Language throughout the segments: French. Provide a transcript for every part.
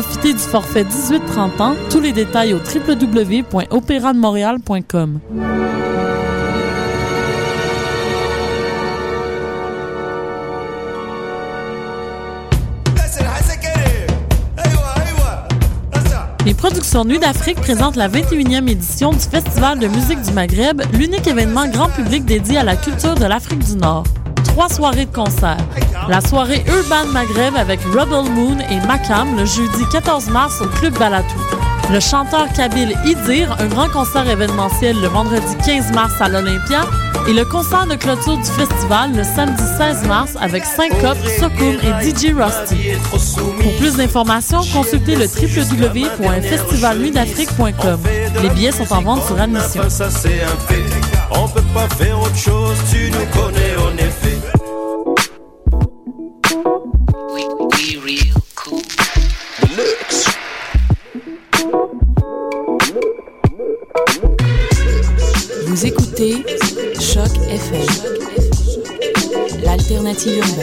Profitez du forfait 18-30 ans. Tous les détails au www.opérademontréal.com. Les productions Nuit d'Afrique présentent la 21e édition du Festival de musique du Maghreb, l'unique événement grand public dédié à la culture de l'Afrique du Nord. Trois soirées de concert. La soirée Urban Maghreb avec Rebel Moon et Makam le jeudi 14 mars au Club Balatou. Le chanteur kabyle Idir, un grand concert événementiel le vendredi 15 mars à l'Olympia, et le concert de clôture du festival le samedi 16 mars avec Syncope, Sokoum et DJ Rusty. Pour plus d'informations, consultez le www.festivalnuitdafrique.com. Les billets sont en vente sur admission. On peut pas faire autre chose, tu nous connais en effet. Vous écoutez Choc FM, l'alternative urbaine.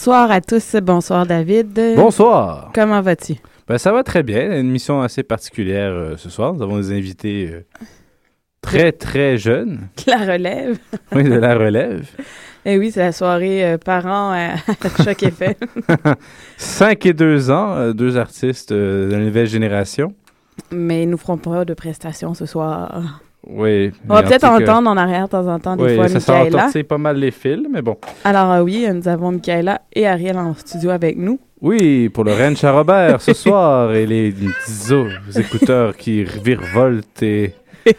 Bonsoir à tous, bonsoir David. Bonsoir. Comment vas-tu? Ben, ça va très bien. Une mission assez particulière euh, ce soir. Nous avons des invités euh, très, très jeunes. La relève. Oui, de la relève. Eh oui, c'est la soirée euh, parents à Choc FM. 5 et 2 ans, deux artistes de la nouvelle génération. Mais ils nous feront pas de prestations ce soir. Oui. On va peut-être entendre en arrière de temps en temps des Oui, fois ça Michaela. entortille pas mal les fils, mais bon. Alors euh, oui, nous avons Michaela et Ariel en studio avec nous. Oui, pour le Ranch à Robert ce soir et les os, écouteurs qui virevoltent et...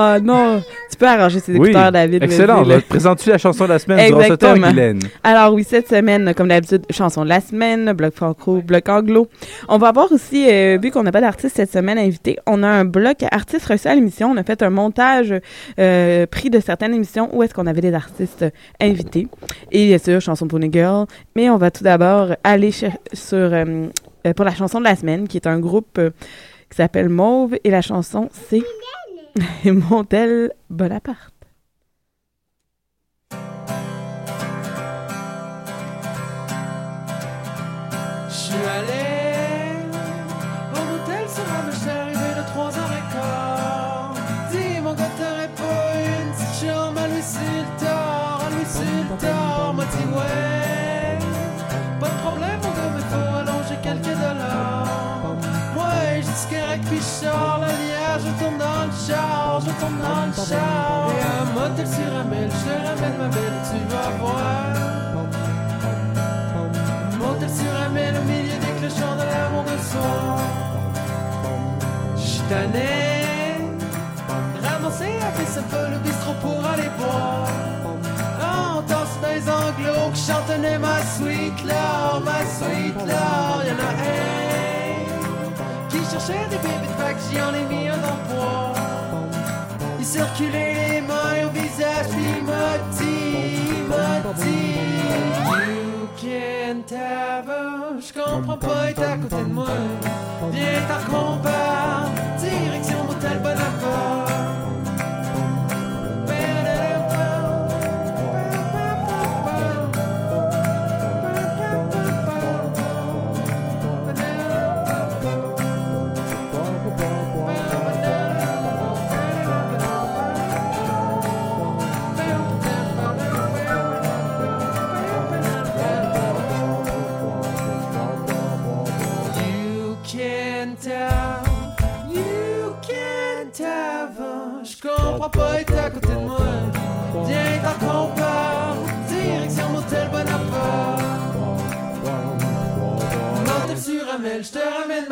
Ah non, tu peux arranger tes Oui, écouteurs, David. excellent. Présente-tu la chanson de la semaine durant ce temps. Guylaine? Alors oui, cette semaine, comme d'habitude, chanson de la semaine, bloc franco, bloc anglo. On va avoir aussi, euh, vu qu'on n'a pas d'artiste cette semaine invité, on a un bloc artistes reçus à l'émission. On a fait un montage euh, pris de certaines émissions où est-ce qu'on avait des artistes invités. Et bien sûr, chanson pour une girl. Mais on va tout d'abord aller sur euh, pour la chanson de la semaine, qui est un groupe qui s'appelle Mauve. Et la chanson, c'est Montel Bonaparte. Le char. Et un motel sur un mille, je te ramène ma belle, tu vas voir. Montel sur un mille au milieu des clochons de l'amour de. J'suis tanné, ramassé à un peu le bistrot pour aller boire. On danse dans les anglos qui chantonnait ma sweet love, ma sweet love. Y'en a un qui cherchait des bébés de fac, j'y en ai mis un dans. Circulait les mains au visage, m'a dit You can't have a... Je comprends pas, être à côté de moi. Viens t'en qu'on parle Direction Motel Bonaparte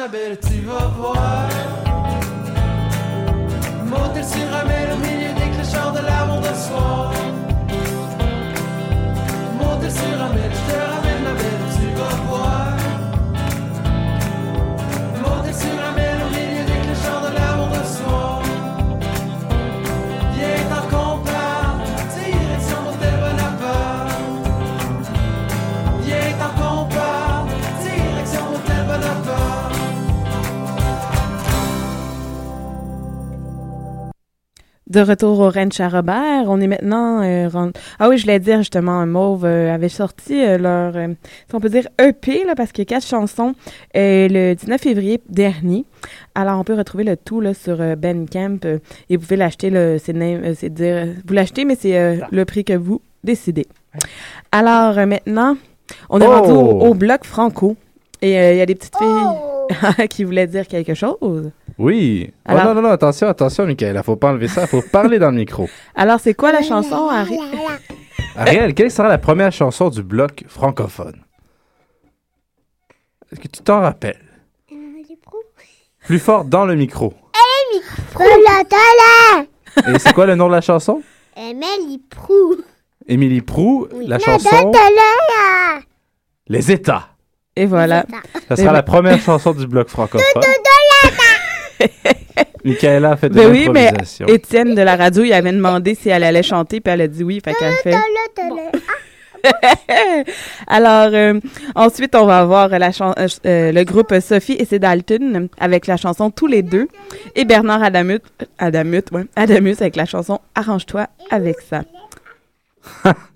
belle, tu vas voir. Monter sur ramène au milieu des clochards de l'amour de soir. Monter sur ramène, je te ramène ma belle, De retour au Ranch à Robert, on est maintenant euh, rend- Ah oui, je voulais dire justement, Mauve euh, avait sorti euh, leur, euh, si on peut dire EP, là, parce qu'il y a quatre chansons, euh, le 19 février dernier. Alors, on peut retrouver le tout là, sur euh, Bandcamp euh, et vous pouvez l'acheter, c'est euh, dire, vous l'achetez, mais c'est euh, le prix que vous décidez. Alors, euh, maintenant, on est Oh! rendu au, au bloc franco et euh, il y a des petites filles qui voulaient dire quelque chose. Oui. Oh, Alors- non, non, non, attention, attention, Michael. Faut pas enlever ça. Faut parler dans le micro. Alors, c'est quoi la chanson, Harry? Ariel, quelle sera la première chanson du bloc francophone? Est-ce que tu t'en rappelles? Plus fort dans le micro. Et c'est quoi le nom de la chanson? Émilie Prou. Émilie Prou, Oui. la chanson Les États. Et voilà. Ça sera la première chanson du bloc francophone. Michaela a fait de Ben oui, mais. Étienne de la radio, il avait demandé si elle allait chanter, puis elle a dit oui, fait qu'elle fait. Alors, euh, ensuite, on va avoir la euh, euh, le groupe Sophie et c'est Dalton avec la chanson Tous les deux et Bernard Adamut, Adamut, ouais, Adamus avec la chanson Arrange-toi avec ça.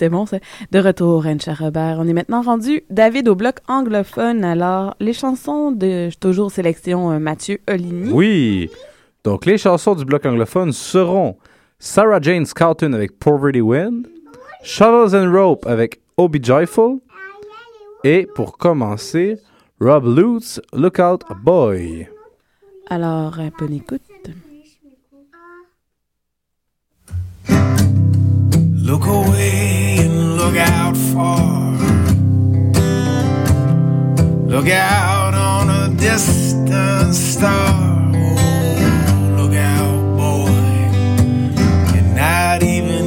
c'est bon, ça. De retour, Anne Robert. On est maintenant rendu, David, au bloc anglophone. Alors, les chansons de toujours sélection euh, Mathieu Oligny. Oui. Donc, les chansons du bloc anglophone seront Sarah Jane Scouten avec Poverty Wind, Shovels and Rope avec Obi Joyful, et pour commencer, Rob Lutz, Lookout Boy. Alors, euh, bonne écoute. look out for. Look out on a distant star. Oh, look out, boy. You're not even.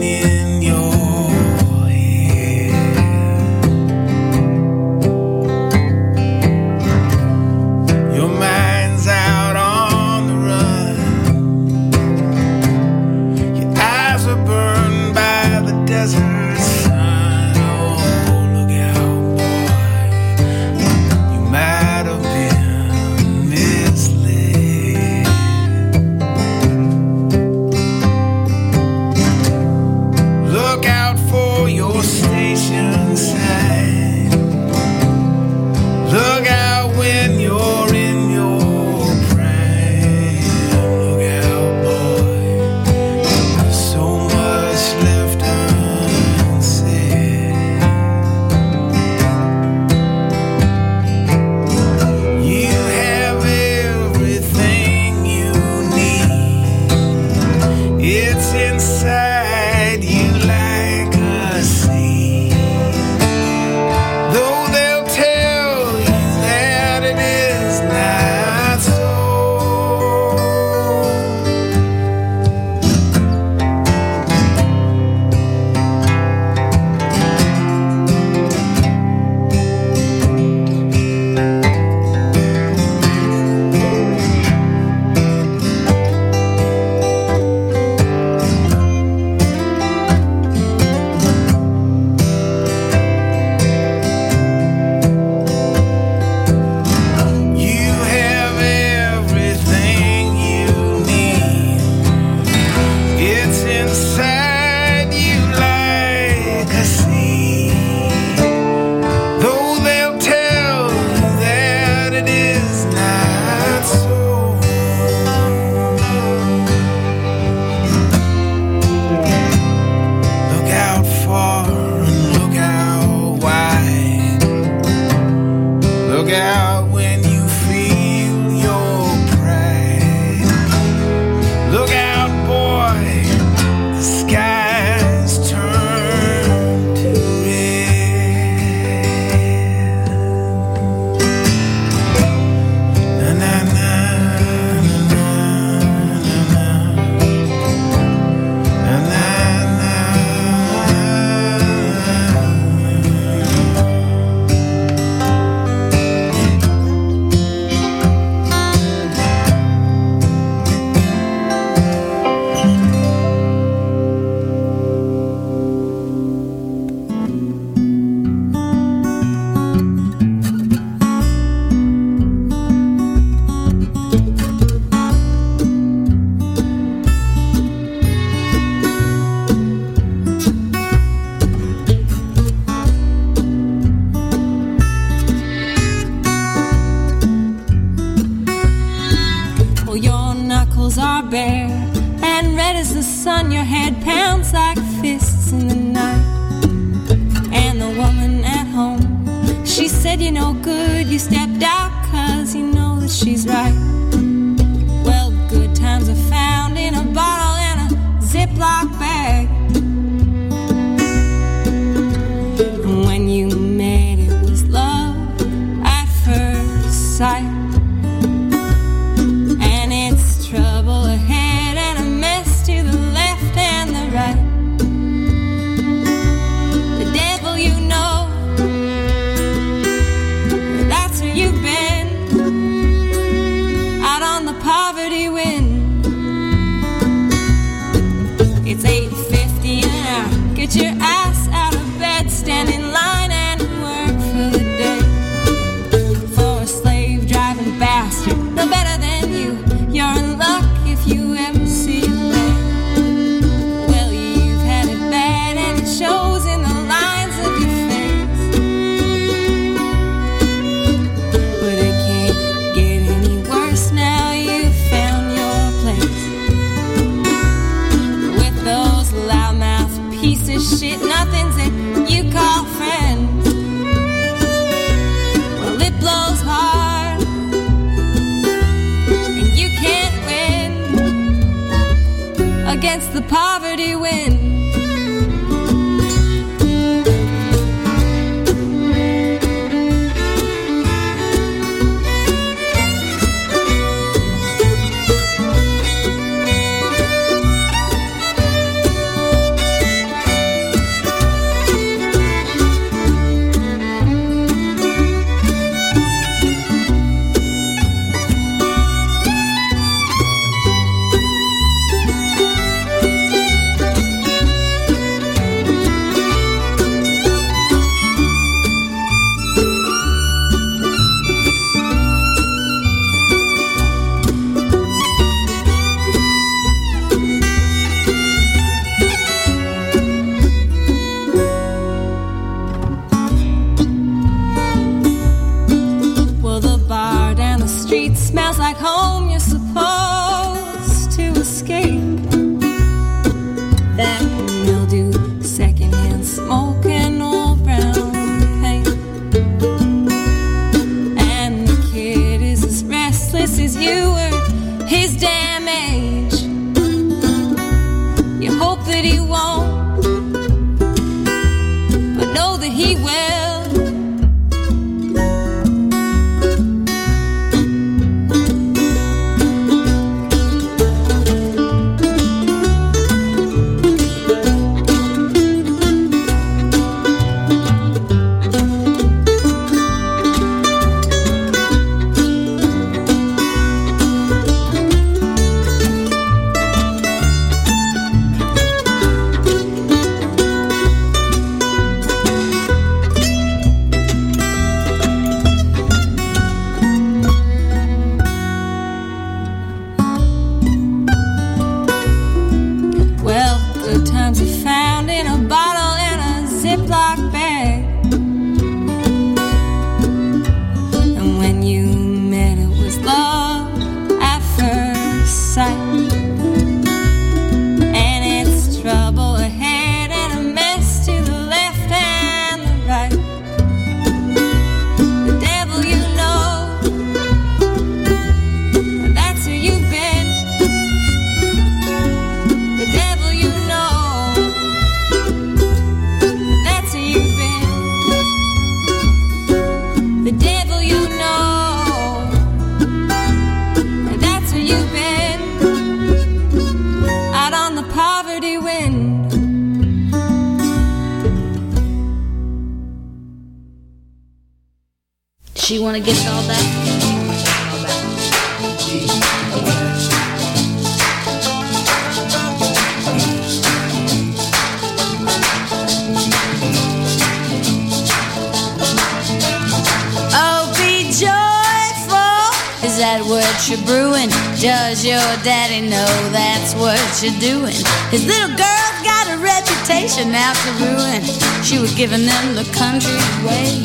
what you're doing. His little girl's got a reputation out to ruin. She was giving them the country way.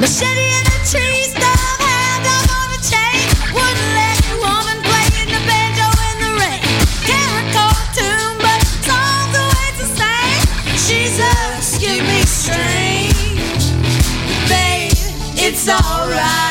Machete in the tree, stove, hand up on a chain. Wouldn't let a woman play in the banjo in the rain. Can't a tune, but song's always the same. She's a skinny strange. Babe, it's alright.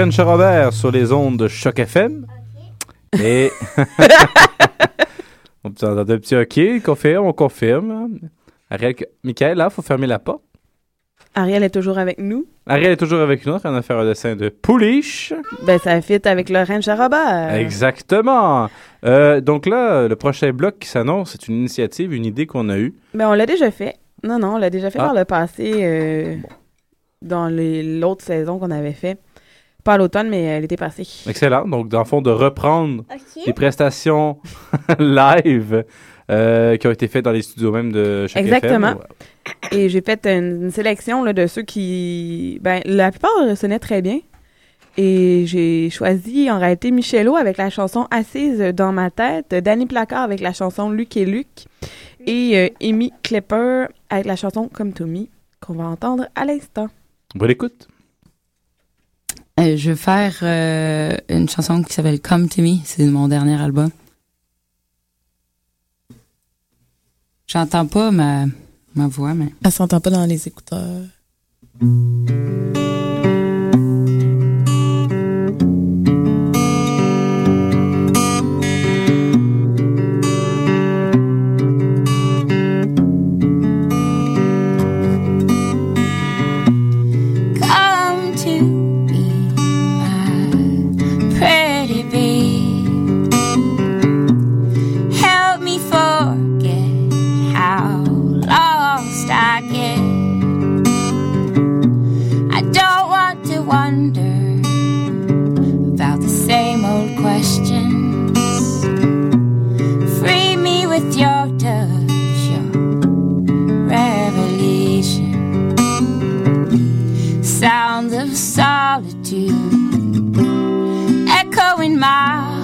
Ranch Robert sur les ondes de Choc FM. Et. on peut entendre un petit OK, confirme, on confirme. Ariel, Michael, là, faut fermer la porte. Ariel est toujours avec nous. Ariel est toujours avec nous, en train de faire un dessin de pouliche. Ben, ça fit avec à Robert. Exactement. Euh, donc là, le prochain bloc qui s'annonce, c'est une initiative, une idée qu'on a eue. Ben, on l'a déjà fait. Non, non, on l'a déjà fait Ah. par le passé, euh, dans l'autre saison qu'on avait fait. Pas à l'automne, mais euh, l'été passé. Excellent. Donc, dans le fond, de reprendre Ok. les prestations live euh, qui ont été faites dans les studios même de Choc Exactement. FM. Et j'ai fait une, une sélection là, de ceux qui. Ben, la plupart sonnaient très bien. Et j'ai choisi en réalité Michelot avec la chanson Assise dans ma tête, Danny Placard avec la chanson Luc et Luc, et euh, Amy Klepper avec la chanson Comme Tommy, qu'on va entendre à l'instant. Bonne écoute. Euh, je vais faire euh, une chanson qui s'appelle Come to Me. C'est mon dernier album. J'entends pas ma, ma voix, mais. Elle s'entend pas dans les écouteurs.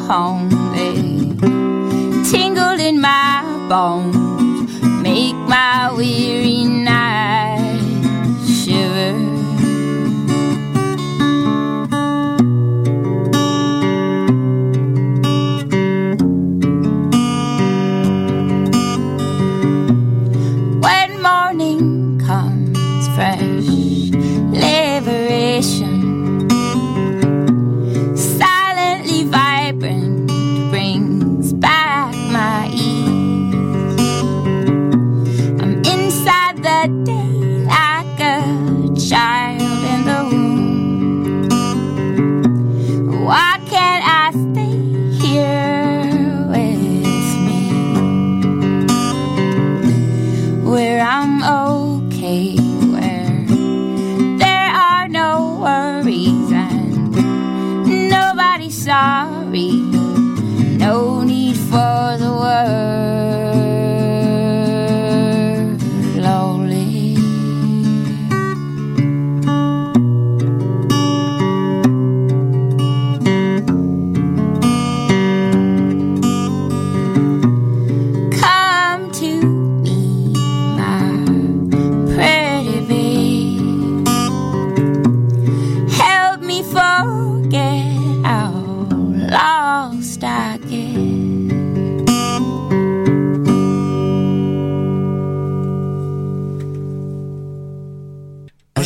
Home they tingle in my bones make my weary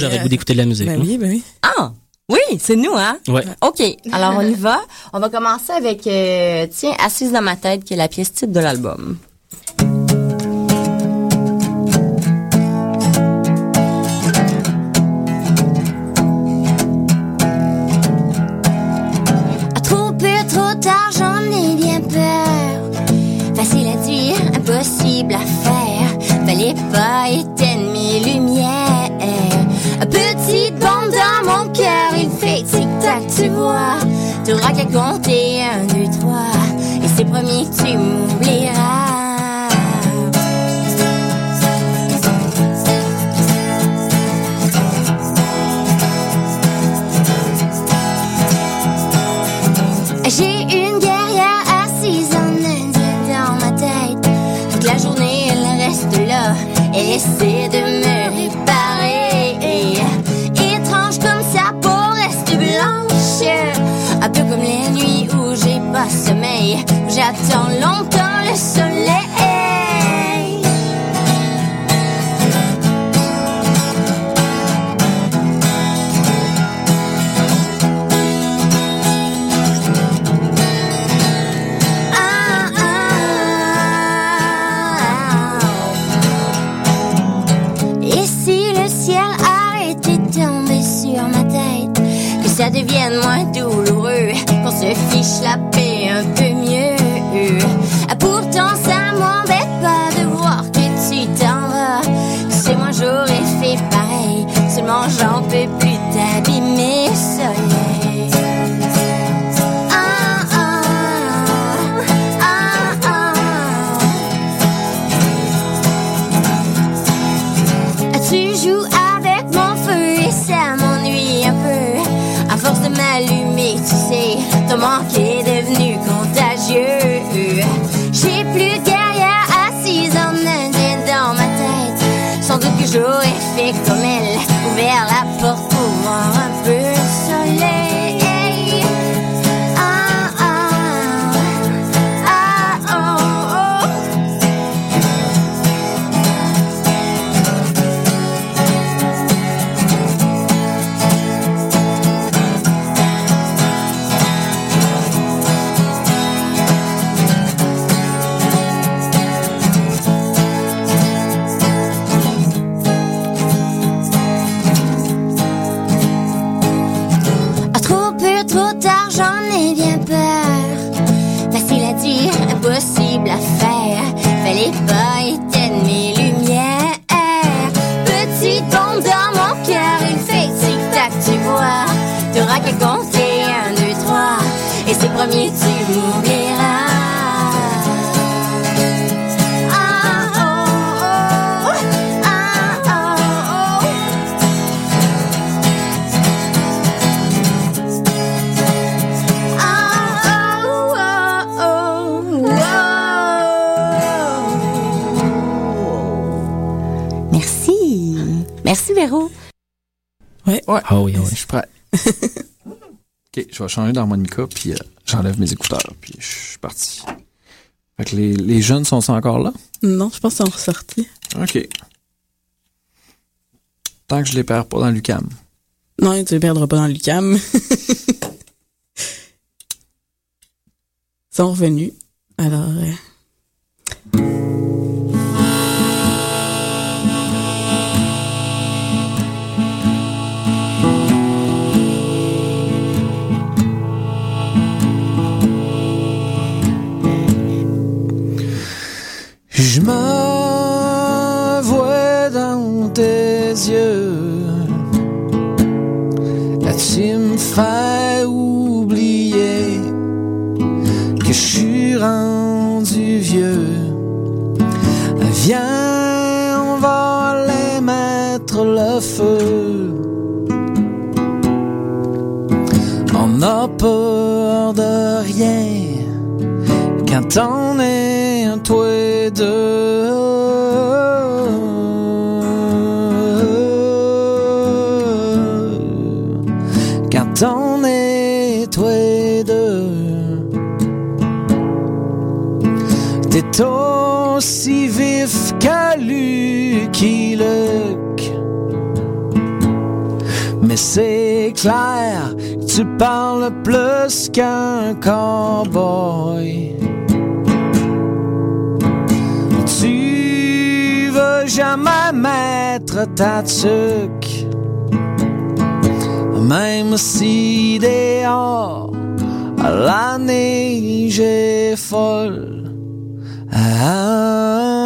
j'aurais le goût d'écouter de la musique. Ben moi. oui, ben oui. Ah! Oui, c'est nous, hein? Ouais. OK. Alors, on y va. On va commencer avec, euh, tiens, Assise dans ma tête, qui est la pièce titre de l'album. Vois. T'auras qu'à compter un, deux, trois. Et c'est promis que tu m'oublieras. Où j'attends longtemps le soleil. Tu m'oublieras. Ah, oh, oh. Ah, oh, oh. Merci. Merci, Véro. Ouais. Ah oui, oui. Je suis prêt. ok, je vais changer d'harmonica, puis euh, j'enlève mes écouteurs, puis je suis parti. Fait que les, les jeunes sont encore là? Non, je pense qu'ils sont ressortis. Ok. Tant que je les perds pas dans l'UCAM. Non, tu les perdras pas dans l'UCAM. Ils sont revenus. Alors, euh, Je me vois dans tes yeux. Là, tu me fais oublier que je suis rendu vieux? Viens, on va aller mettre le feu. On n'a peur de rien quand on est toi et deux. Toi et deux. T'es aussi vif que Lucky. Mais c'est clair, tu parles plus qu'un cowboy. Jamais mettre ta tuque, même si dehors la neige est folle. Ah,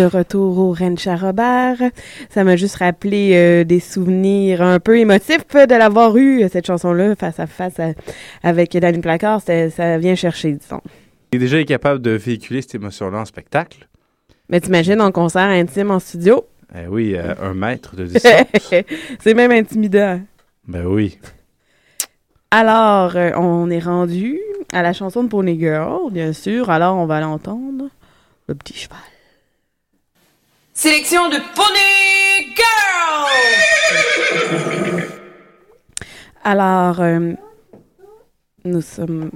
de retour au Ranch à Robert. Ça m'a juste rappelé euh, des souvenirs un peu émotifs de l'avoir eu, cette chanson-là, face à face à- avec Danny Placard. Ça vient chercher, disons. Il est déjà capable de véhiculer cette émotion-là en spectacle. Mais t'imagines en concert intime en studio? Eh oui, euh, un mètre de distance. C'est même intimidant. ben oui. Alors, euh, on est rendu à la chanson de Pony Girl, bien sûr. Alors, on va l'entendre. Le petit cheval. Sélection de Pony Girl! Alors, euh, nous sommes...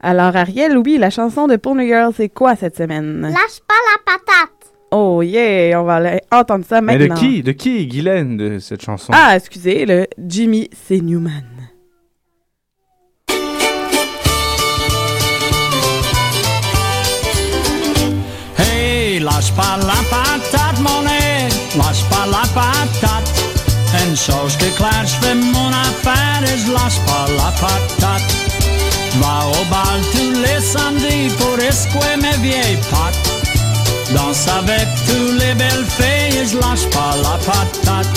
Alors, Ariel, oui, la chanson de Pony Girl, c'est quoi cette semaine? Lâche pas la patate. Oh yeah, on va aller entendre ça Mais maintenant. de qui? De qui est Guylaine de cette chanson? Ah, excusez, le Jimmy C. Newman. Lâche pas la patate, mon nez, lâche pas la patate. Est claire, je fais mon affaire je lâche pas la patate. Va au bal tous les samedis pour escouer mes vieilles pattes. Danse avec tous les belles filles et je lâche pas la patate.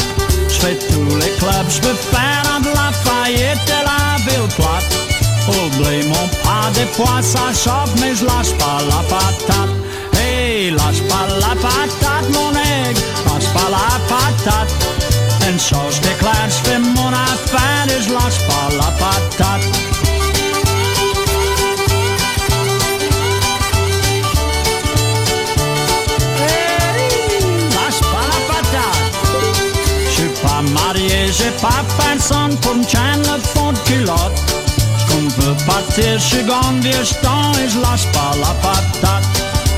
Je fais tous les clubs, je peux faire de la faillite et la ville plate. Oublie mon pas des fois ça choque mais je lâche pas la patate. Lâche pas la patate mon aigle, lâche pas la patate. Une chose claire, je fais mon affaire et je lâche pas la patate. Hey, lâche pas la patate. Je suis pas marié, j'ai pas personne pour me tienne le fond de culotte. Qu'on veut partir, je suis grande vieux jeton et je lâche pas la patate.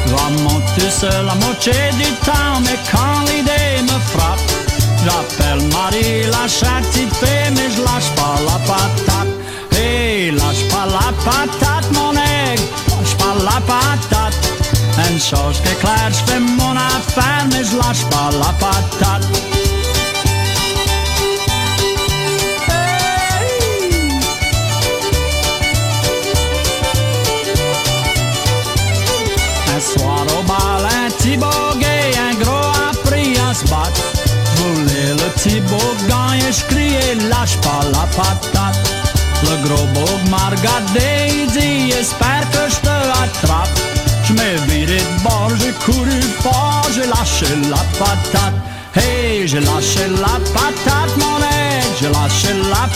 Tout seul la moitié du temps, mais quand l'idée me frappe, j'appelle Marie la châtifée, mais je lâche pas la patate. Hey, lâche pas la patate, mon aigle, lâche pas la patate. Une chose qui est claire, je fais mon affaire, mais je lâche pas la patate. Bog m'a regardé, il dit, espère que je te attrape. Je m'ai viré de bord, j'ai couru fort, j'ai lâché la patate. Hey, j'ai lâché la patate, mon aide, j'ai lâché la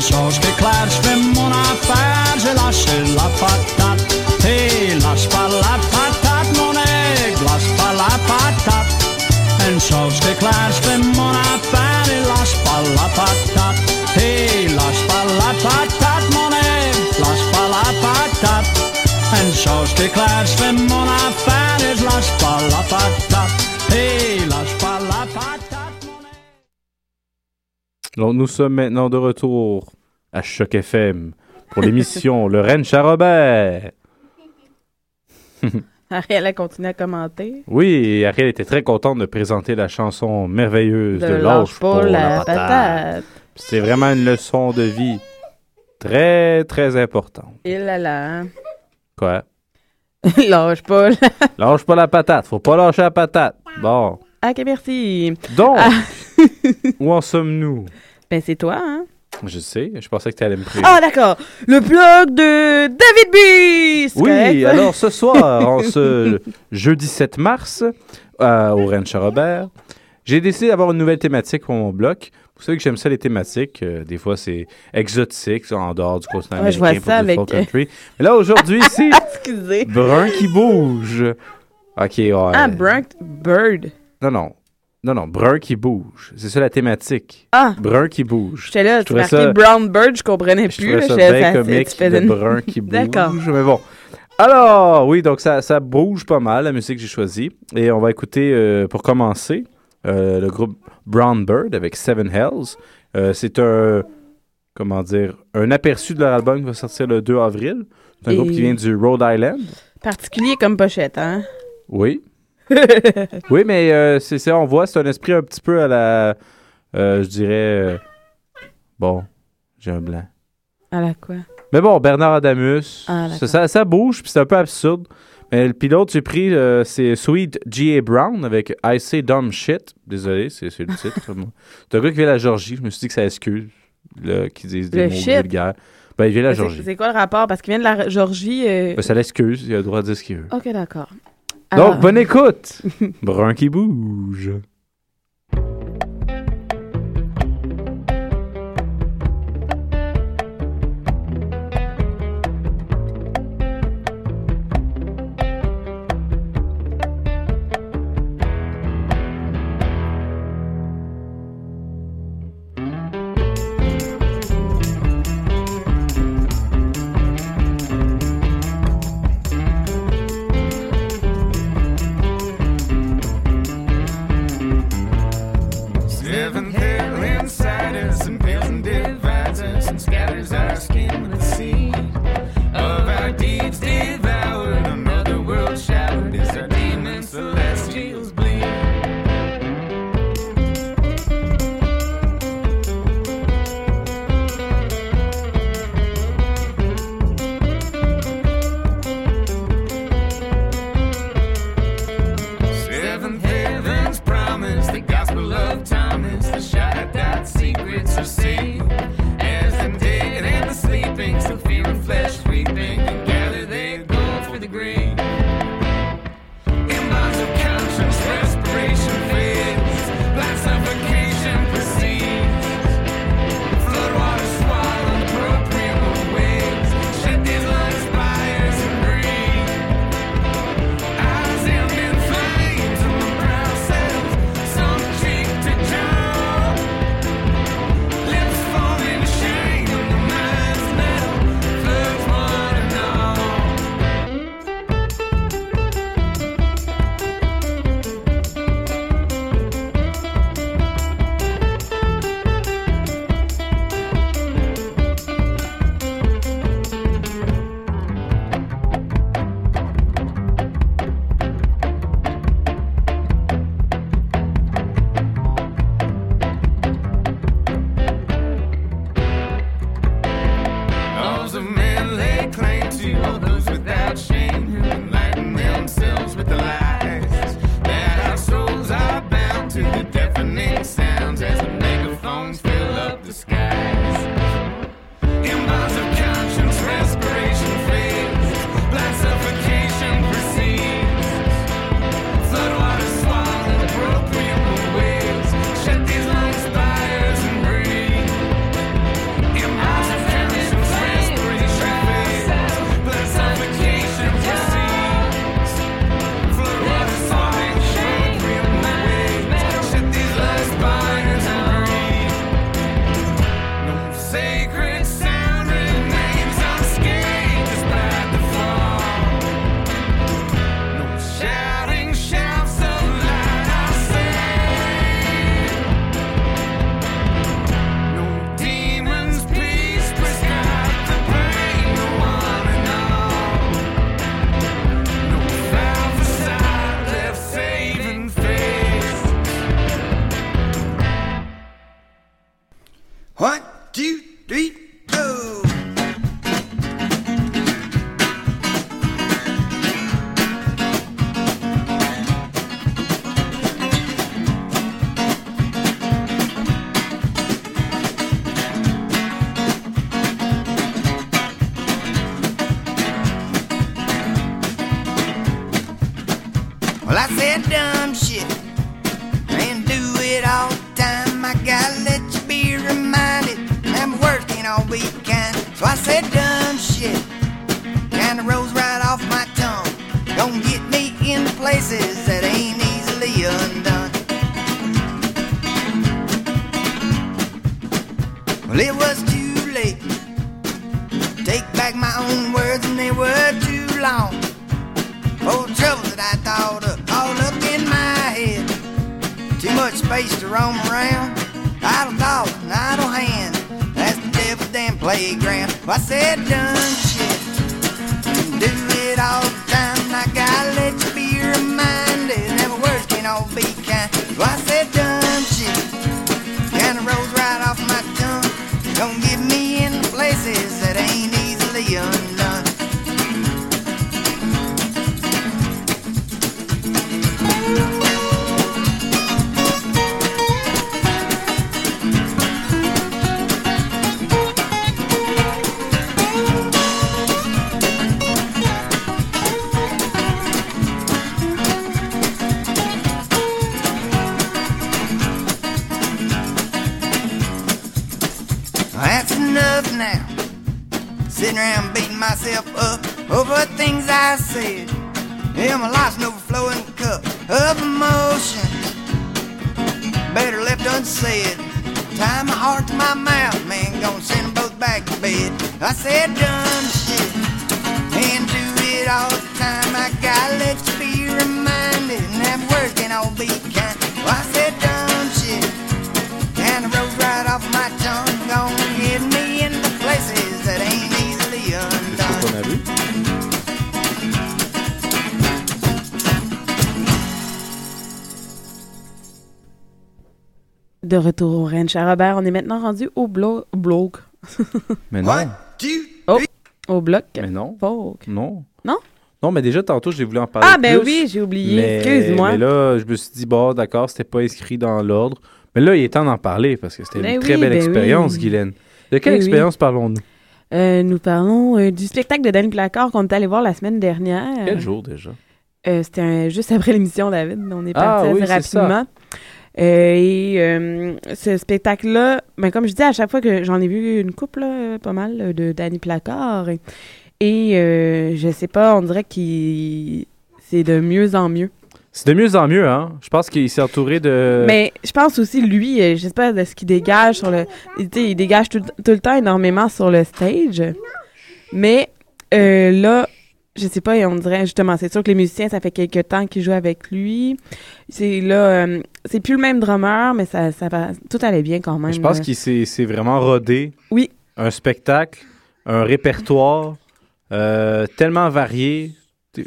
chose qui est claire, je fais mon affaire, j'ai lâché la patate. Hey, lâche pas la patate, mon aigle, lâche pas la chose qui est claire, je fais mon affaire patate. Hey, lâche pas la patate, mon aigle, lâche pas la patate. Une chose qui est claire, je fais mon affaire et je lâche pas la patate. Hey, lâche pas la patate. Donc, nous sommes maintenant de retour à Choc FM pour l'émission Le à Robert. Ariel a continué à commenter. Oui, Ariel était très contente de présenter la chanson merveilleuse de, De Lâche pas la, patate. patate. C'est vraiment une leçon de vie très, très importante. Et là là. Quoi? Lâche pas. la- Lâche pas la patate. Faut pas lâcher la patate. Bon. Ok, merci. Donc, Ah. où en sommes-nous? Ben, c'est toi, hein? Je sais, je pensais que tu allais me prier. Ah, d'accord. Le blog de David B. c'est Oui, alors ce soir, en ce jeudi 7 mars, euh, au Ranch Robert, j'ai décidé d'avoir une nouvelle thématique pour mon bloc. Vous savez que j'aime ça les thématiques. euh, des fois, c'est exotique, ça, en dehors du continent Ouais, je vois américain ça pour avec, euh, country. Mais là, aujourd'hui, c'est Excusez. brun qui bouge. OK, ouais. Ah, Brunk Bird. Non, non. Non, non, brun qui bouge. C'est ça la thématique. Ah. Brun qui bouge. J'étais là, Je tu marqué ça- Brown Bird, je comprenais je plus. là, ça bien comique, le une- brun qui bouge. D'accord. Mais bon. Alors, oui, donc ça, ça bouge pas mal, la musique que j'ai choisie. Et on va écouter, euh, pour commencer, euh, le groupe Brown Bird avec Seven Hells. Euh, c'est un, comment dire, un aperçu de leur album qui va sortir le 2 avril. C'est un Et- groupe qui vient du Rhode Island. Particulier comme pochette, hein? Oui. oui, mais euh, c'est ça, on voit, c'est un esprit un petit peu à la, je dirais, bon, j'ai un blanc. À la quoi? Mais bon, Bernard Adamus, Ah, ça, d'accord. ça, ça bouge, puis c'est un peu absurde. Mais le pilote, j'ai pris, euh, c'est Sweet G.A. Brown avec I Say Dumb Shit. Désolé, c'est c'est le titre. c'est un gars qui vient de la Georgie. Je me suis dit que ça excuse, là, qu'ils disent des Le mots shit? vulgaires. Ben, il vient de la Georgie. C'est quoi le rapport? Parce qu'il vient de la Georgie. euh, Ben, ça l'excuse, il a le droit de dire ce qu'il veut. Ok, d'accord. Donc, bonne écoute! Brun qui bouge. Space to roam around. Idle thoughts and idle hands. That's the devil's damn playground. I said dumb shit. Do it all the time. I gotta let you be reminded. Never words can all be kind. So I said dumb shit. Kinda rolls right off my tongue. Don't get me in places à Robert, on est maintenant rendu au blo- blog. Mais non. Oh, au bloc. Mais non. Folk. Non. Non? Non, mais déjà, tantôt, j'ai voulu en parler Ah, ben plus, oui, j'ai oublié. mais- Excuse-moi. Mais là, je me suis dit, bon, d'accord, c'était pas inscrit dans l'ordre. Mais là, il est temps d'en parler parce que c'était Ben une très oui, belle ben expérience, oui. Guylaine. De quelle Ben oui. expérience parlons-nous? Euh, nous parlons euh, du spectacle de Danny Placard qu'on est allé voir la semaine dernière. Quel jour déjà? Euh, C'était juste après l'émission, David. On est Ah parti oui, assez rapidement. Euh, et euh, ce spectacle-là, ben, comme je dis, à chaque fois que j'en ai vu une couple, là, pas mal, euh, de Danny Placard. Et, et, euh, je sais pas, on dirait qu'il c'est de mieux en mieux. C'est de mieux en mieux, hein? Je pense qu'il s'est entouré de... Mais je pense aussi, lui, euh, je sais pas de ce qu'il dégage sur le. Il dégage tout, tout le temps énormément sur le stage. Mais euh, là, je sais pas, on dirait justement, c'est sûr que les musiciens, ça fait quelques temps qu'ils jouent avec lui. C'est là, euh, c'est plus le même drummer, mais ça, ça va, tout allait bien quand même. Je pense là. qu'il s'est vraiment rodé. Oui. Un spectacle, un répertoire euh, tellement varié.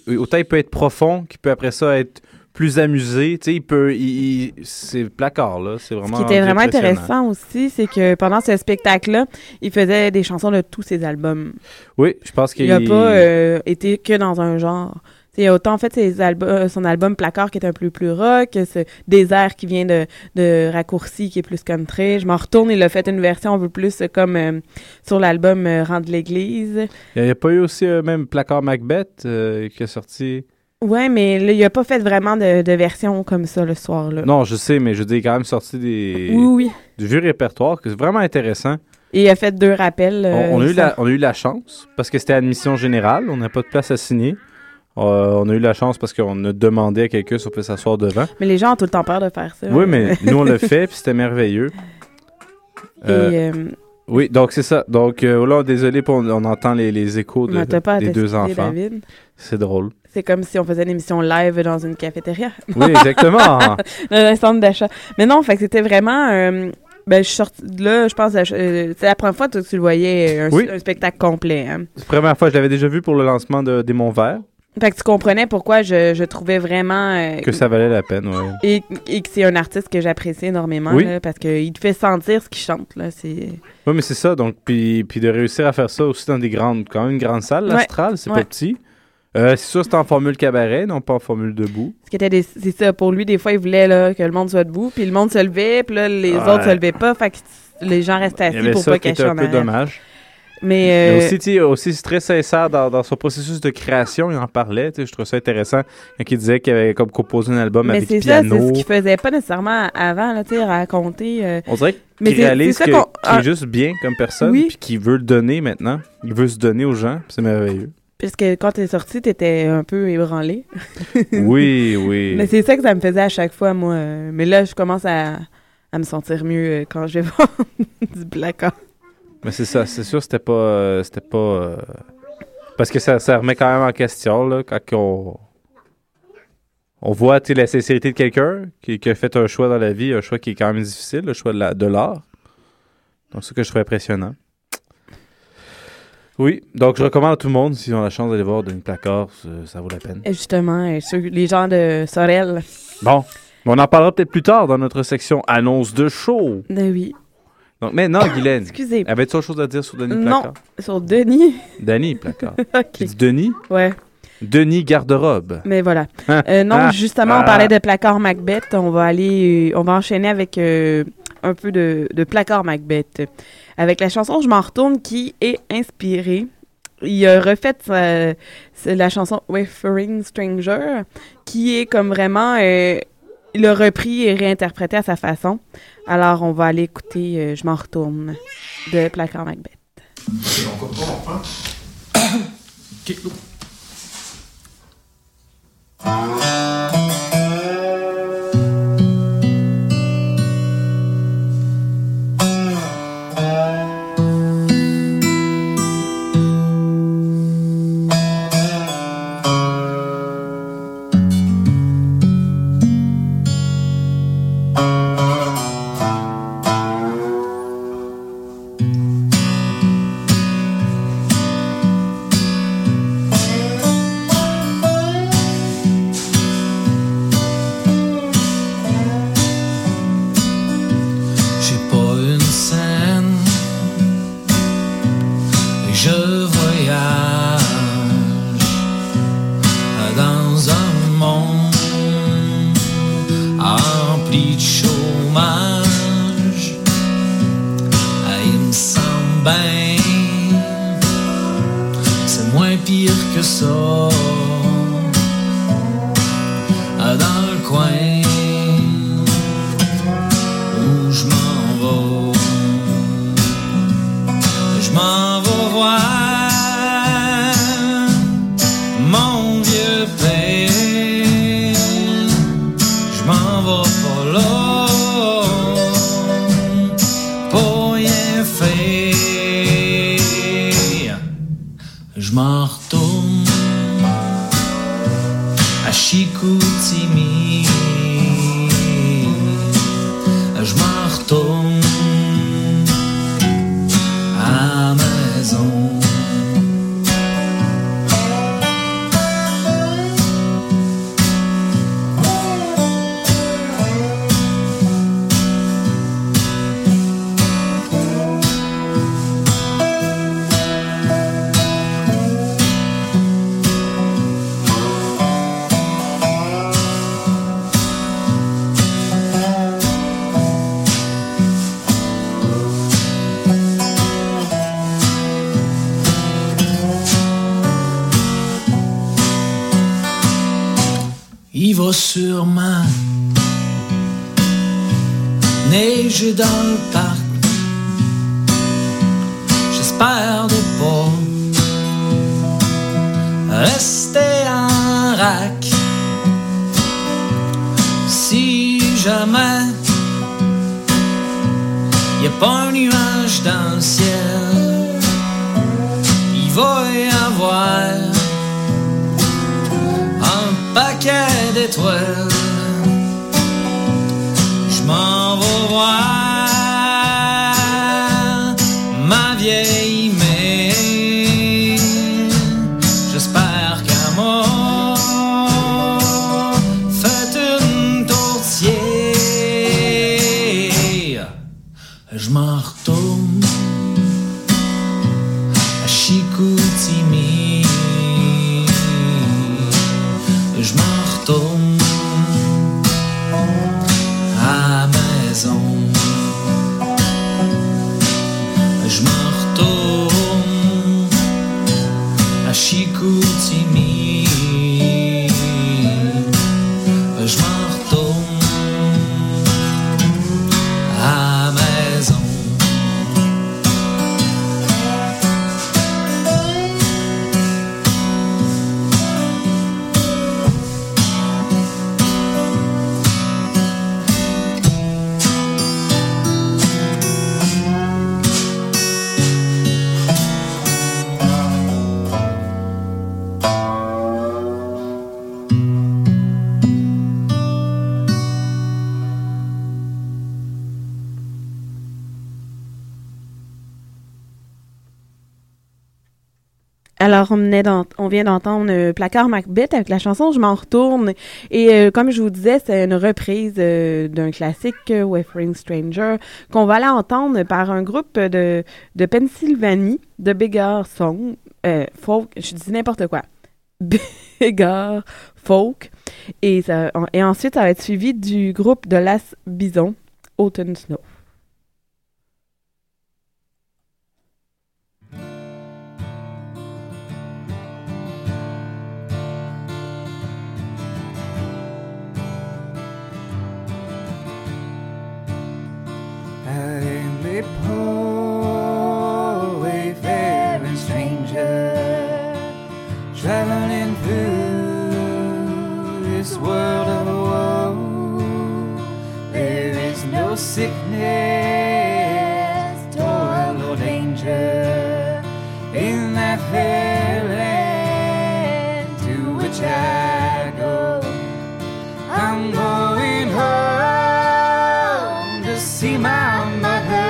Autant il peut être profond qu'il peut après ça être plus amusé. Tu sais, il peut... il- il- c'est placard, là. C'est vraiment Ce qui était vraiment intéressant aussi, c'est que pendant ce spectacle-là, il faisait des chansons de tous ses albums. Oui, je pense qu'il Il n'a pas euh, été que dans un genre. T'sais, il a autant fait ses albums, euh, son album Placard qui est un peu plus rock, ce Désert qui vient de, de Raccourci qui est plus country. Je m'en retourne, il a fait une version un peu plus euh, comme euh, sur l'album euh, Rendre l'église. Il n'y a pas eu aussi même Placard Macbeth qui a sorti... Ouais, mais là, il a pas fait vraiment de, de version comme ça le soir-là. Non, je sais, mais je a quand même sorti des... Oui, oui. du vieux répertoire, que c'est vraiment intéressant. Et il a fait deux rappels. euh, On, on a eu ça- la, on a eu la chance, parce que c'était admission générale, on n'a pas de place à signer. Euh, on a eu la chance parce qu'on a demandé à quelqu'un si on peut s'asseoir devant. Mais les gens ont tout le temps peur de faire ça. Oui, mais nous, on l'a fait, puis c'était merveilleux. Et, Euh, euh, oui, donc c'est ça. Donc euh, là, désolé, pour, on entend les, les échos de- mais t'as pas à des deux enfants. David. C'est drôle. C'est comme si on faisait une émission live dans une cafétéria. Oui, exactement. dans un centre d'achat. Mais non, fait que c'était vraiment... euh, ben, je suis sortie de là, je pense... euh, c'est la première fois que tu le voyais, un, Oui. un spectacle complet. hein. C'est la première fois, je l'avais déjà vu pour le lancement de Des Monts Verts, Fait que tu comprenais pourquoi je, je trouvais vraiment... euh, que ça valait la peine. ouais. et, et que c'est un artiste que j'apprécie énormément, Oui. là, parce qu'il te fait sentir ce qu'il chante, là. C'est... Oui, mais c'est ça. Donc, puis, puis de réussir à faire ça aussi dans des grandes, quand même une grande salle, Ouais. l'Astral, c'est Ouais. pas petit. Euh, c'est sûr, c'était en formule cabaret, non pas en formule debout. Ce qui était des- c'est ça, pour lui, des fois, il voulait là, que le monde soit debout, puis le monde se levait, puis là, les Ouais. autres se levaient pas, fait que les gens restaient Il y assis avait pour ça pas qui était cacher un en peu arrière. dommage. Mais, Mais euh, aussi, tu sais, aussi c'est très sincère dans, dans son processus de création, il en parlait. tu sais, Je trouve ça intéressant quand il disait qu'il avait comme composé un album mais avec c'est ça, piano. c'est ce qu'il faisait pas nécessairement avant, là, tu sais, raconter. euh, On dirait Mais qu'il c'est- réalise c'est ça que- qu'on- qu'il est ah. juste bien comme personne, Oui. puis qu'il veut le donner maintenant. Il veut se donner aux gens, puis c'est merveilleux. Puisque quand t'es sorti, t'étais un peu ébranlé. Oui, oui. Mais c'est ça que ça me faisait à chaque fois, moi. Mais là, je commence à, à me sentir mieux euh, quand je vais voir du blackout. Mais c'est ça, c'est sûr, c'était pas. euh, c'était pas. euh, Parce que ça, ça remet quand même en question, là, quand on. On voit, la sincérité de quelqu'un qui, qui a fait un choix dans la vie, un choix qui est quand même difficile, le choix de la- de l'art. Donc, c'est ce que je trouve impressionnant. Oui, donc je recommande à tout le monde, s'ils ont la chance d'aller voir Denis Placard, ça, ça vaut la peine. Et justement, euh, ceux- les gens de Sorel. Bon, mais on en parlera peut-être plus tard dans notre section annonce de show. Ben oui. Donc maintenant, Guylaine, Excusez. avais-tu autre chose à dire sur Denis Non, Placard? sur Denis. Denis Placard. Ok. Tu dis Denis? Ouais. Denis Garde-robe. Mais voilà. Ah, Euh, non, ah, justement, ah. on parlait de placard Macbeth. On va aller, euh, on va enchaîner avec euh, un peu de, de placard Macbeth. Avec la chanson Je m'en retourne qui est inspirée. Il a refait c'est la chanson Wayfaring Stranger qui est comme vraiment. euh, il a repris et réinterprété à sa façon. Alors, on va aller écouter euh, Je m'en retourne de placard Macbeth. J'ai Si jamais y a pas un nuage dans le ciel, il va y avoir un paquet d'étoiles. Je m'en vais voir on vient d'entendre euh, Placard Macbeth avec la chanson Je m'en retourne. Et euh, comme je vous disais, c'est une reprise euh, d'un classique Wavering Stranger qu'on va la entendre par un groupe de, de Pennsylvanie, de Bigger Song, folk, je dis n'importe quoi, Bigger Folk. Et, et ensuite, ça va être suivi du groupe de Las Bison, Autumn Snow. they pull. my mother.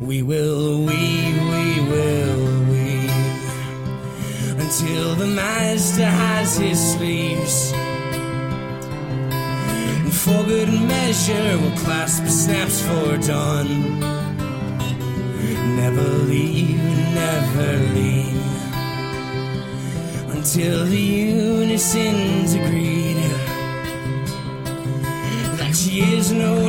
We will weave, we will weave until the master has his sleeves. And for good measure, we'll clasp snaps for dawn. Never leave, never leave until the unison's agreed no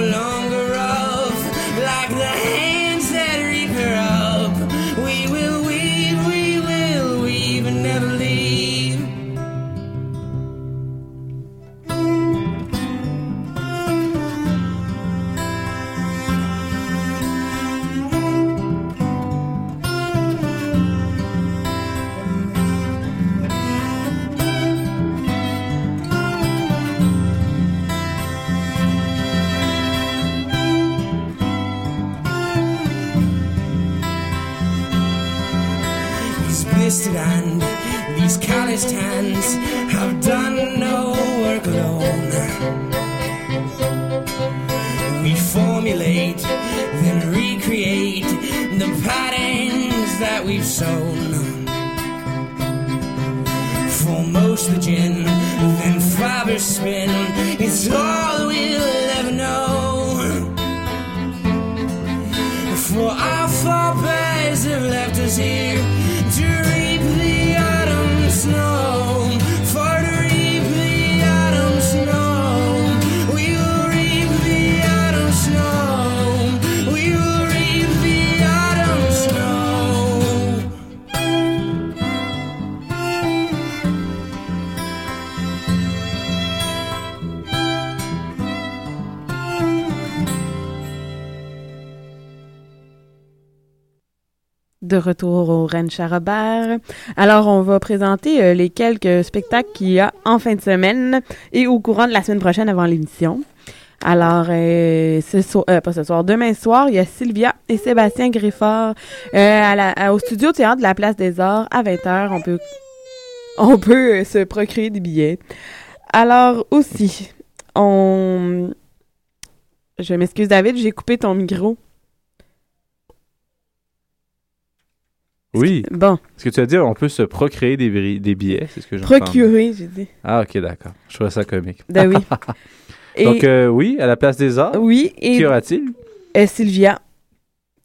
retour au Ranch à. Alors, on va présenter euh, les quelques spectacles qu'il y a en fin de semaine et au courant de la semaine prochaine avant l'émission. Alors, euh, ce soir, euh, pas ce soir, demain soir, il y a Sylvia et Sébastien Griffard au studio théâtre de la Place des Arts à 20h. On peut, on peut se procurer des billets. Alors, aussi, on... Je m'excuse, David, j'ai coupé ton micro. Oui. Bon. Ce que tu as dit, on peut se procréer des, bri- des billets, c'est ce que j'entends. Procurer, j'ai dit. Ah, ok, d'accord. Je trouvais ça comique. Ben oui. Et- Donc, euh, oui, à la place des arts. Oui. Et Qui aura-t-il? Euh, Sylvia,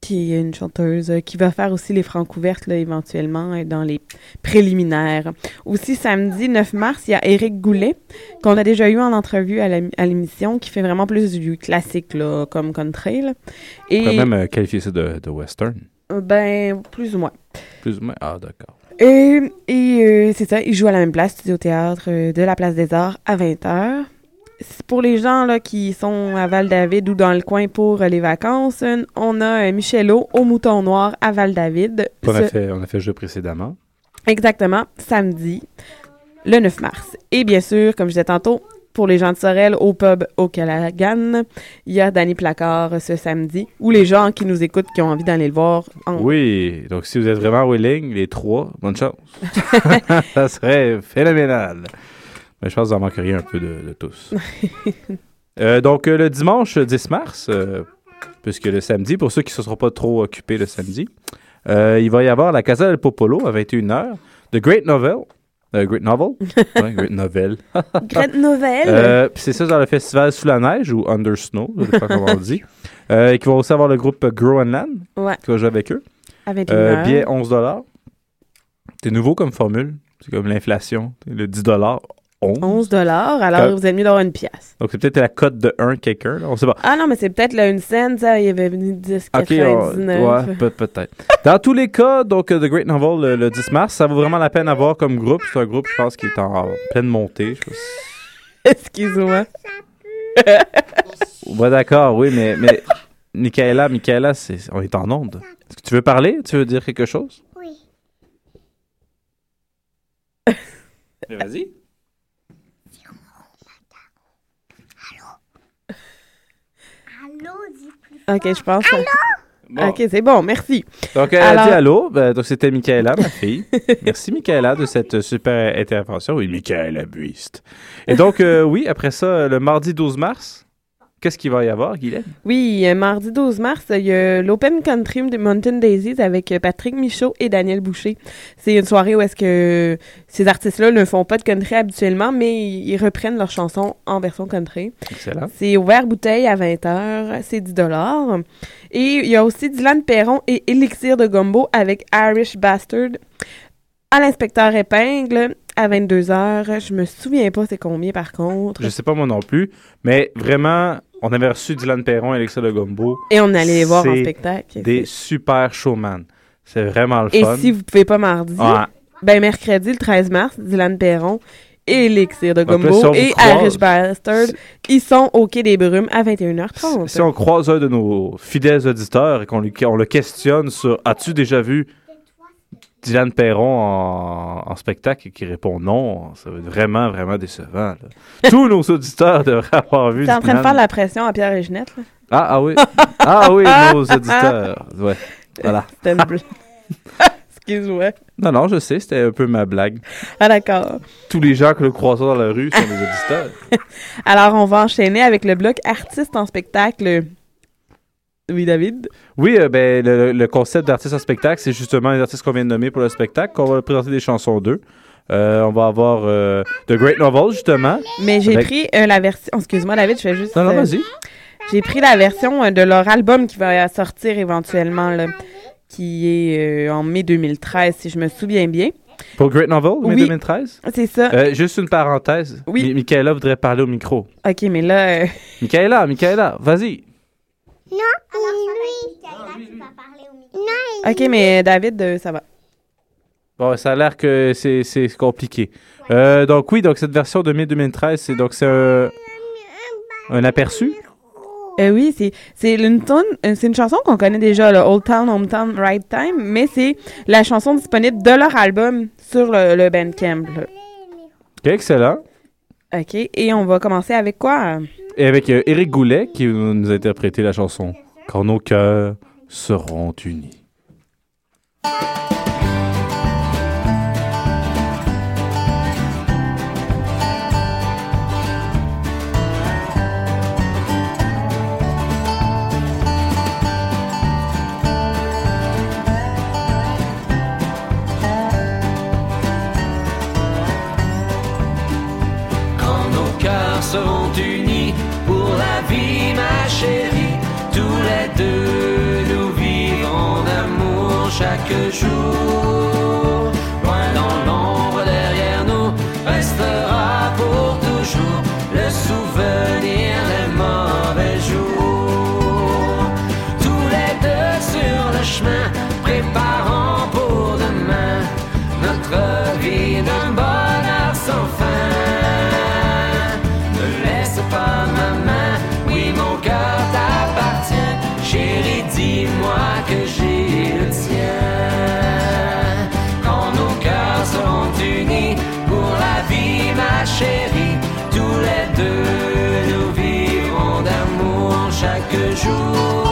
qui est une chanteuse euh, qui va faire aussi les francs couvertes là, éventuellement dans les préliminaires. Aussi, samedi 9 mars, il y a Éric Goulet, qu'on a déjà eu en entrevue à l'émission, qui fait vraiment plus du classique là, comme country. là. On Et pourrait même qualifier ça de, de western. Euh, ben, plus ou moins. Plus ou moins. Ah, d'accord. Et, et euh, c'est ça, il joue à la même place, Studio Théâtre euh, de la Place des Arts à 20h. Pour les gens là, qui sont à Val-David ou dans le coin pour euh, les vacances, on a euh, Michelot au Mouton Noir à Val-David. On a, Ce- fait, on a fait le jeu précédemment. Exactement, samedi, le 9 mars. Et bien sûr, comme je disais tantôt, pour les gens de Sorel, au pub au Calagan, il y a Danny Placard ce samedi, ou les gens qui nous écoutent, qui ont envie d'aller le voir. en- Oui, donc si vous êtes vraiment willing, les trois, bonne chance. ça serait phénoménal. Mais je pense que vous en manqueriez un peu de, de tous. Euh, donc, euh, le dimanche 10 mars, euh, puisque le samedi, pour ceux qui ne se seront pas trop occupés le samedi, il va y avoir la Casa del Popolo à 21h. The Great Novel. Euh, Great Novel? ouais, Great Novel. Great Novel? Euh, puis c'est ça dans le festival Sous la neige ou Under Snow, je sais pas comment on dit. Euh, et qui va aussi avoir le groupe Groenland Ouais. qui va jouer avec eux. 21 Euh, billet 11 C'est nouveau comme formule. C'est comme l'inflation. Le 10 11 11 dollars. Alors, Quand- vous êtes mieux d'avoir une pièce. Donc c'est peut-être la cote de 1 quelqu'un. là, On sait pas. Ah non, mais c'est peut-être là, une scène, ça, il y avait venu 10, Ok, 99. on- ouais, peut- peut-être. Dans tous les cas, donc euh, The Great Novel le, le 10 mars, ça vaut vraiment la peine à voir comme groupe. C'est un groupe, je pense, qui est en pleine montée. Excuse-moi. Ouais, d'accord, oui, mais, mais Michaela, Michaela, c'est, on est en onde. Est-ce que tu veux parler? Tu veux dire quelque chose? Oui. Mais vas-y. Allô, dis plus Ok, je pense. Allô? Bon. Ok, c'est bon, merci. Donc, elle Alors- a dit allô? Ben, donc, c'était Michaela, ma fille. Merci, Michaela, de cette super intervention. Oui, Michaela Buist. Et donc, euh, oui, après ça, le mardi 12 mars, qu'est-ce qu'il va y avoir, Guylaine? Oui, euh, mardi 12 mars, il y a l'Open Country de Mountain Daisies avec euh, Patrick Michaud et Daniel Boucher. C'est une soirée où est-ce que ces artistes-là ne font pas de country habituellement, mais ils reprennent leurs chansons en version country. Excellent. C'est ouvert bouteille à 20h, c'est 10 dollars. Et il y a aussi Dylan Perron et Elixir de Gumbo avec Irish Bastard à l'inspecteur épingle à 22h. Je me souviens pas c'est combien par contre. Je sais pas moi non plus, mais vraiment, on avait reçu Dylan Perron et Alexa de Gombo. Et on allait les voir en spectacle. Des super showman. C'est vraiment le Et fun. si vous pouvez pas mardi, ben mercredi le 13 mars, Dylan Perron et Elixir de Gumbo et Irish Bastard, ils sont au Quai des Brumes à 21h30. Si on croise un de nos fidèles auditeurs et qu'on le questionne sur As-tu déjà vu Dylan Perron en, en spectacle qui répond non, ça va être vraiment, vraiment décevant. là. Tous nos auditeurs devraient avoir vu T'es en train de faire la pression à Pierre et Ginette, là? Ah, ah oui. Ah oui, nos auditeurs. Ouais. Voilà. C'était une blague. Excuse-moi. Non, non, je sais, c'était un peu ma blague. Ah, d'accord. Tous les gens que le croisons dans la rue sont des auditeurs. Alors, on va enchaîner avec le bloc artiste en spectacle. Oui, David? Oui, euh, ben, le, le concept d'artiste en spectacle, c'est justement les artistes qu'on vient de nommer pour le spectacle, qu'on va présenter des chansons d'eux. Euh, on va avoir euh, The Great Novel, justement. Mais j'ai Avec- pris la version... oh, excuse-moi, David, je fais juste... Non, non, vas-y. J'ai pris la version de leur album qui va sortir éventuellement, là, qui est en mai 2013, si je me souviens bien. Pour Great Novel, mai Oui. 2013? C'est ça. Euh, juste une parenthèse. Oui. Mi- Michaela voudrait parler au micro. OK, mais là... euh, Michaela, Michaela, vas-y. Non, c'est lui. micro. Non, OK, mais David, euh, ça va. Bon, ça a l'air que c'est c'est compliqué. Euh, donc oui, donc cette version de mai 2013, c'est donc c'est un, un aperçu. Euh, oui, c'est c'est une euh, c'est une chanson qu'on connaît déjà, le Old Town, Hometown, Right Time, mais c'est la chanson disponible de leur album sur le, le Bandcamp. là. Ok, excellent. OK, et on va commencer avec quoi? Et avec euh, Éric Goulet qui nous a interprété la chanson Quand nos cœurs seront unis. Chaque jour. Loin dans l'ombre derrière nous restera pour toujours le souvenir des mauvais jours. Tous les deux sur le chemin, préparant pour demain notre chérie, tous les deux nous vivrons d'amour chaque jour.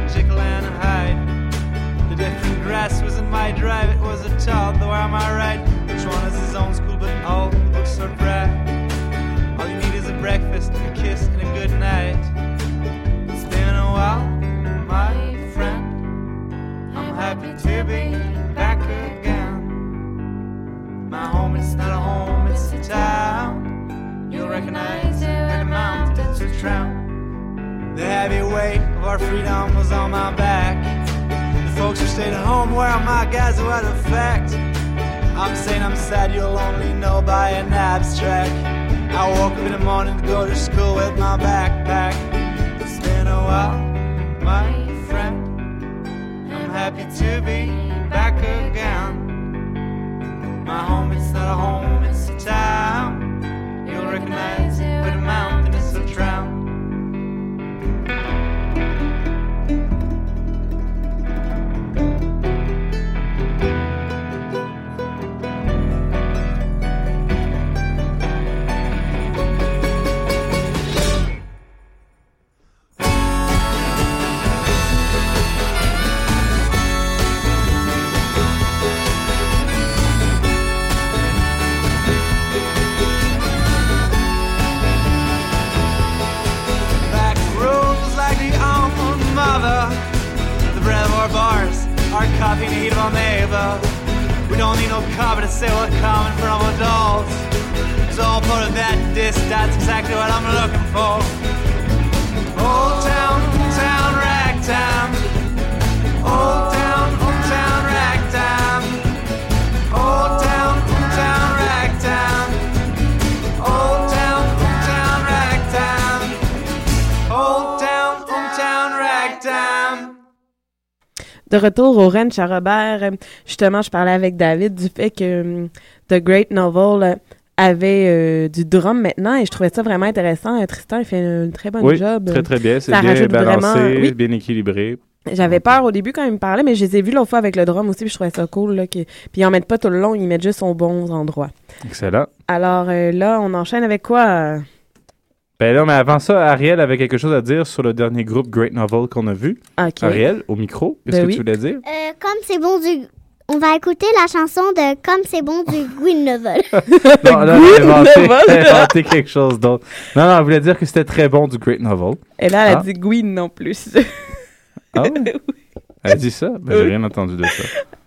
Like Jekyll and Hyde. The different grass was in my drive, it was a child, though am I right? Each one has his own school, but all the books are bright. All you need is a breakfast, a kiss, and a good night. It's been a while, my friend. I'm happy to be The heavy weight of our freedom was on my back. The folks who stayed at home were my guys who had a fact. I'm saying I'm sad, you'll only know by an abstract. I woke up in the morning to go to school with my backpack. It's been a while, my friend. I'm happy to be back again. My home, is not a home, it's a town. You'll recognize our coffee and heat of our neighbor. We don't need no cover to say we're coming from dolls. It's all part of that diss, that's exactly what I'm looking for. De retour au ranch à Robert, euh, justement, je parlais avec David du fait que hum, The Great Novel euh, avait euh, du drum maintenant et je trouvais ça vraiment intéressant. Euh, Tristan, il fait un très bon oui, job. très très bien. C'est bien balancé, vraiment- oui. bien équilibré. J'avais peur au début quand il me parlait, mais je les ai vus l'autre fois avec le drum aussi, puis je trouvais ça cool. Là, que... Puis ils en mettent pas tout le long, ils mettent juste aux bons endroits. Excellent. Alors euh, là, on enchaîne avec quoi? Ben là, mais avant ça, Ariel avait quelque chose à dire sur le dernier groupe Great Novel qu'on a vu. Ariel, au micro, qu'est-ce Ben que oui. tu voulais dire? Euh, comme c'est bon du. On va écouter la chanson de Comme c'est bon du Green Novel. non, là, a inventé, inventé quelque chose d'autre. Non, non, elle voulait dire que c'était très bon du Great Novel. Et là, elle a Ah. dit Gwyn non plus. Ah oui? Elle a dit ça? Ben, j'ai rien entendu de ça.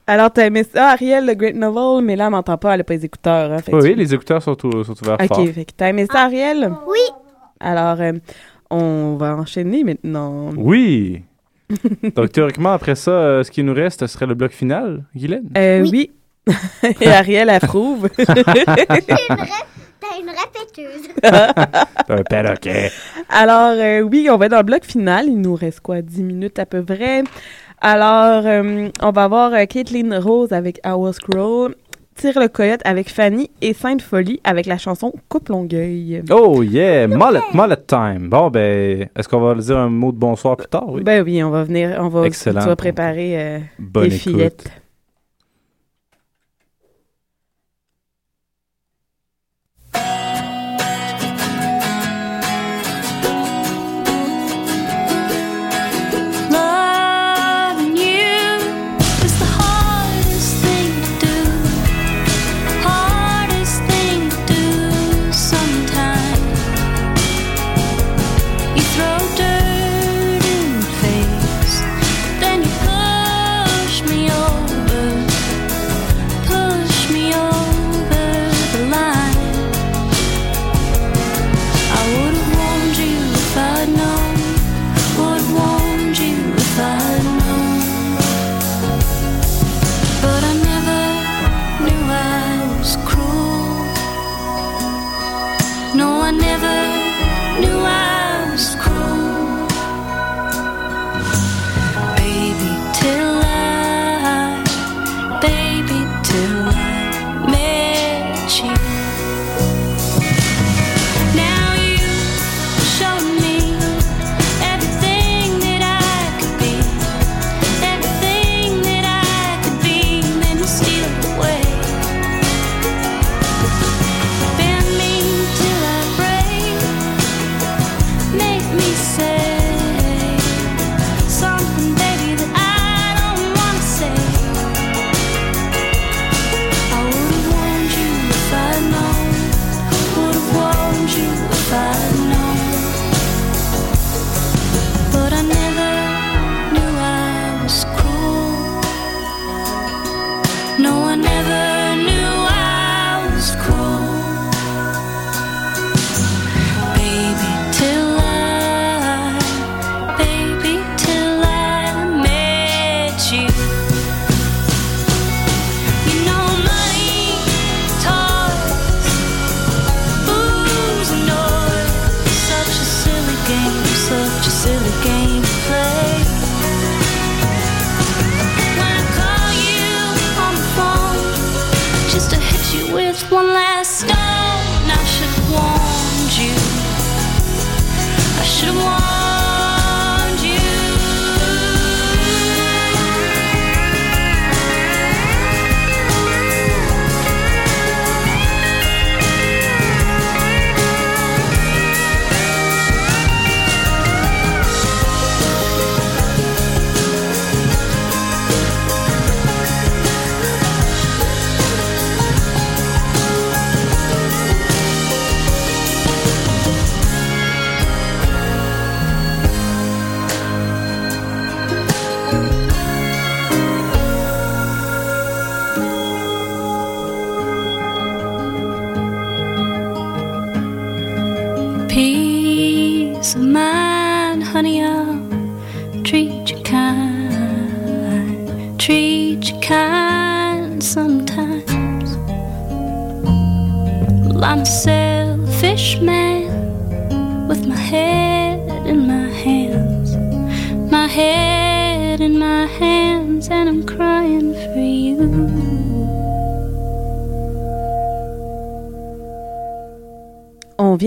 Alors, t'as aimé ça, Ariel, le Great Novel, mais là, elle m'entend pas, elle a pas les écouteurs. Hein, fait Oui, tu- oui, les écouteurs sont, ou- sont ouverts fort. Ok, fait que t'as aimé ça, Ariel? Oui. Alors, euh, on va enchaîner maintenant. Oui! Donc, théoriquement, après ça, euh, ce qui nous reste, ce serait le bloc final, Guylaine? Euh, oui. Et Ariel approuve. T'es une, ré- t'es une répéteuse. un perroquet. Alors, euh, oui, on va dans le bloc final. Il nous reste quoi, 10 minutes à peu près. Alors, euh, on va avoir euh, Caitlin Rose avec Our Scroll, Tire le coyote avec Fanny et Sainte Folie avec la chanson Coupe Longueuil. Oh yeah! Mullet, mullet time. Bon, ben, est-ce qu'on va dire un mot de bonsoir plus tard? Oui. Ben oui, on va venir, on va, Excellent. tu vas préparer euh, Bonne écoute. fillettes.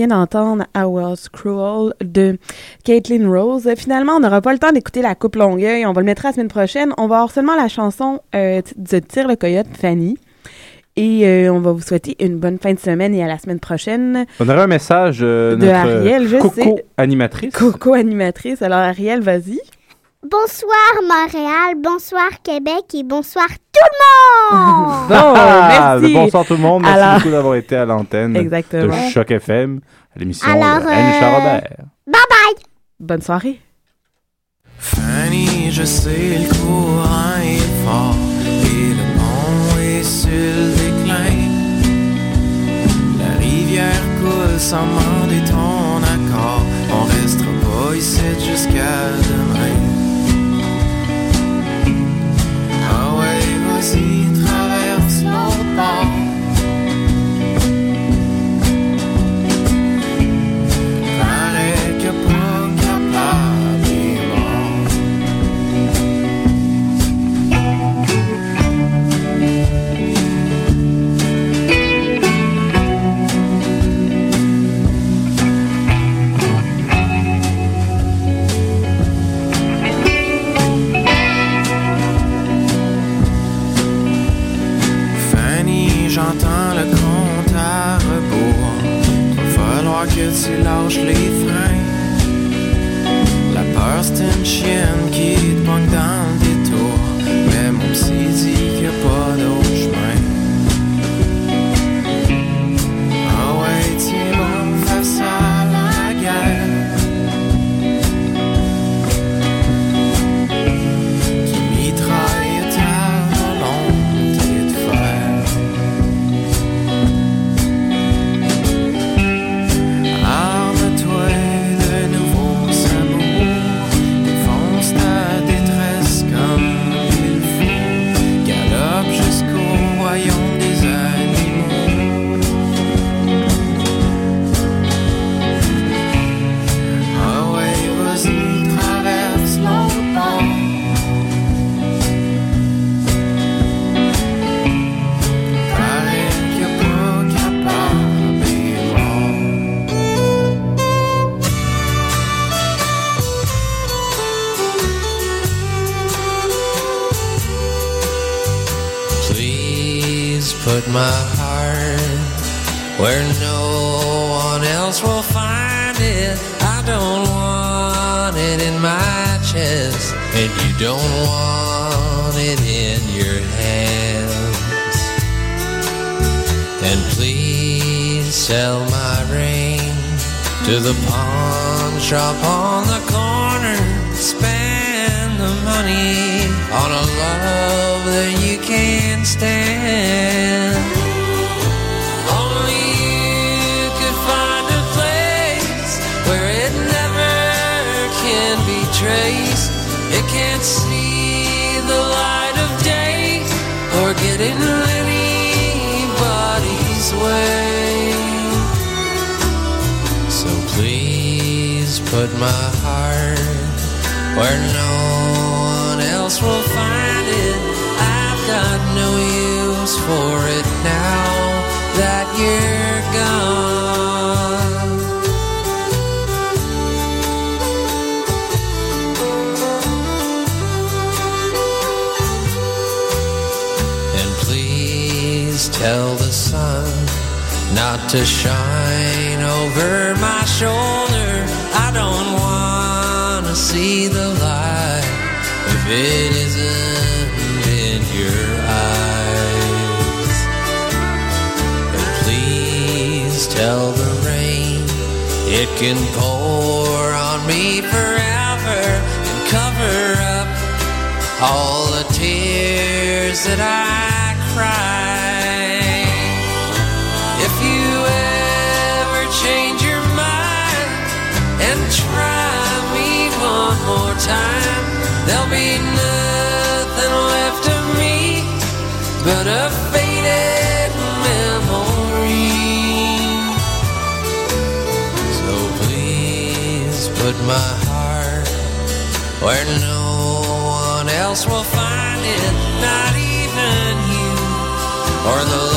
Vient d'entendre I Was Cruel de Caitlin Rose. Finalement, on n'aura pas le temps d'écouter la coupe Longueuil. On va le mettre la semaine prochaine. On va avoir seulement la chanson euh, de Tire le Coyote, Fanny. Et euh, on va vous souhaiter une bonne fin de semaine et à la semaine prochaine. On aura un message euh, De notre Ariel, je Coco sais. animatrice. Coco animatrice. Alors, Ariel, vas-y. Bonsoir Montréal, bonsoir Québec et bonsoir tout le monde! Bon, Ah, merci. Bonsoir tout le monde. Merci Alors- beaucoup d'avoir été à l'antenne de Choc FM, à l'émission Alors, de Anne euh, Charrobert. Bye bye! Bonne soirée. Fanny, je sais le courant est fort et le pont est sur le déclin. La rivière coule sans demander ton accord. On restera pas ici jusqu'à demain. see the light if it isn't in your eyes. And please tell the rain it can pour on me forever and cover up all the tears that I cry. time, there'll be nothing left of me but a faded memory. So please put my heart where no one else will find it, not even you or the